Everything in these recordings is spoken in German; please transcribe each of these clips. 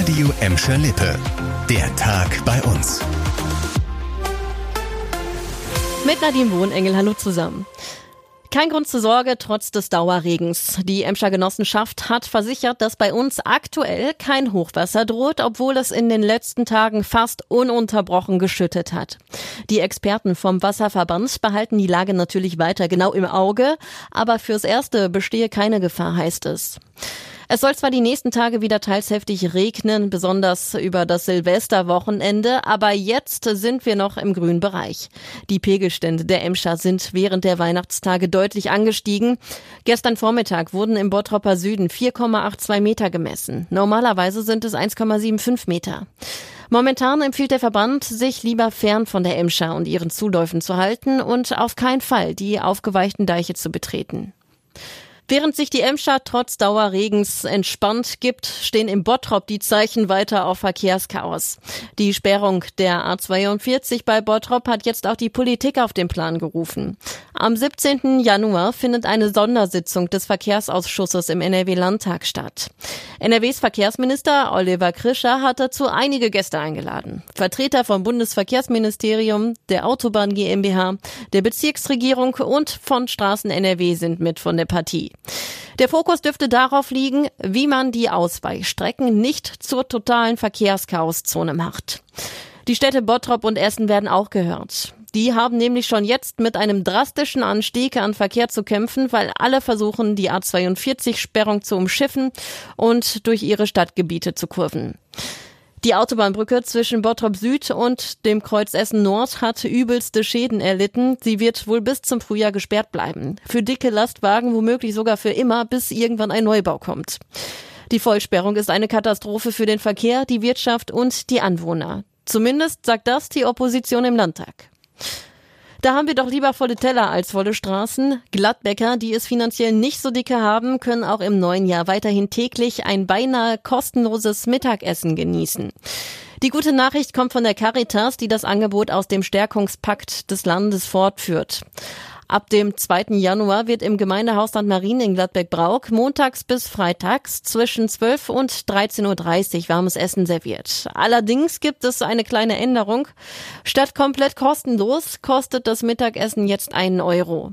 Radio Emscher Lippe. Der Tag bei uns. Mit Nadine Wohnengel, hallo zusammen. Kein Grund zur Sorge trotz des Dauerregens. Die Emscher Genossenschaft hat versichert, dass bei uns aktuell kein Hochwasser droht, obwohl es in den letzten Tagen fast ununterbrochen geschüttet hat. Die Experten vom Wasserverband behalten die Lage natürlich weiter genau im Auge, aber fürs Erste bestehe keine Gefahr, heißt es. Es soll zwar die nächsten Tage wieder teils heftig regnen, besonders über das Silvesterwochenende, aber jetzt sind wir noch im grünen Bereich. Die Pegelstände der Emscher sind während der Weihnachtstage deutlich angestiegen. Gestern Vormittag wurden im Bottropper Süden 4,82 Meter gemessen. Normalerweise sind es 1,75 Meter. Momentan empfiehlt der Verband, sich lieber fern von der Emscher und ihren Zuläufen zu halten und auf keinen Fall die aufgeweichten Deiche zu betreten. Während sich die Emscher trotz Dauerregens entspannt gibt, stehen im Bottrop die Zeichen weiter auf Verkehrschaos. Die Sperrung der A42 bei Bottrop hat jetzt auch die Politik auf den Plan gerufen. Am 17. Januar findet eine Sondersitzung des Verkehrsausschusses im NRW-Landtag statt. NRWs Verkehrsminister Oliver Krischer hat dazu einige Gäste eingeladen. Vertreter vom Bundesverkehrsministerium, der Autobahn GmbH, der Bezirksregierung und von Straßen NRW sind mit von der Partie. Der Fokus dürfte darauf liegen, wie man die Ausweichstrecken nicht zur totalen Verkehrschaoszone macht. Die Städte Bottrop und Essen werden auch gehört. Die haben nämlich schon jetzt mit einem drastischen Anstieg an Verkehr zu kämpfen, weil alle versuchen, die A42-Sperrung zu umschiffen und durch ihre Stadtgebiete zu kurven. Die Autobahnbrücke zwischen Bottrop Süd und dem Kreuz Essen Nord hat übelste Schäden erlitten. Sie wird wohl bis zum Frühjahr gesperrt bleiben. Für dicke Lastwagen womöglich sogar für immer, bis irgendwann ein Neubau kommt. Die Vollsperrung ist eine Katastrophe für den Verkehr, die Wirtschaft und die Anwohner. Zumindest sagt das die Opposition im Landtag. Da haben wir doch lieber volle Teller als volle Straßen. Glattbäcker, die es finanziell nicht so dicke haben, können auch im neuen Jahr weiterhin täglich ein beinahe kostenloses Mittagessen genießen. Die gute Nachricht kommt von der Caritas, die das Angebot aus dem Stärkungspakt des Landes fortführt. Ab dem 2. Januar wird im Gemeindehaus St. Marien in Gladbeck-Brauk montags bis freitags zwischen 12 und 13.30 Uhr warmes Essen serviert. Allerdings gibt es eine kleine Änderung. Statt komplett kostenlos kostet das Mittagessen jetzt einen Euro.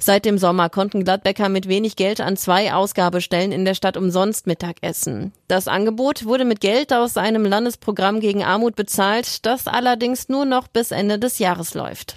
Seit dem Sommer konnten Gladbecker mit wenig Geld an zwei Ausgabestellen in der Stadt umsonst Mittag essen. Das Angebot wurde mit Geld aus einem Landesprogramm gegen Armut bezahlt, das allerdings nur noch bis Ende des Jahres läuft.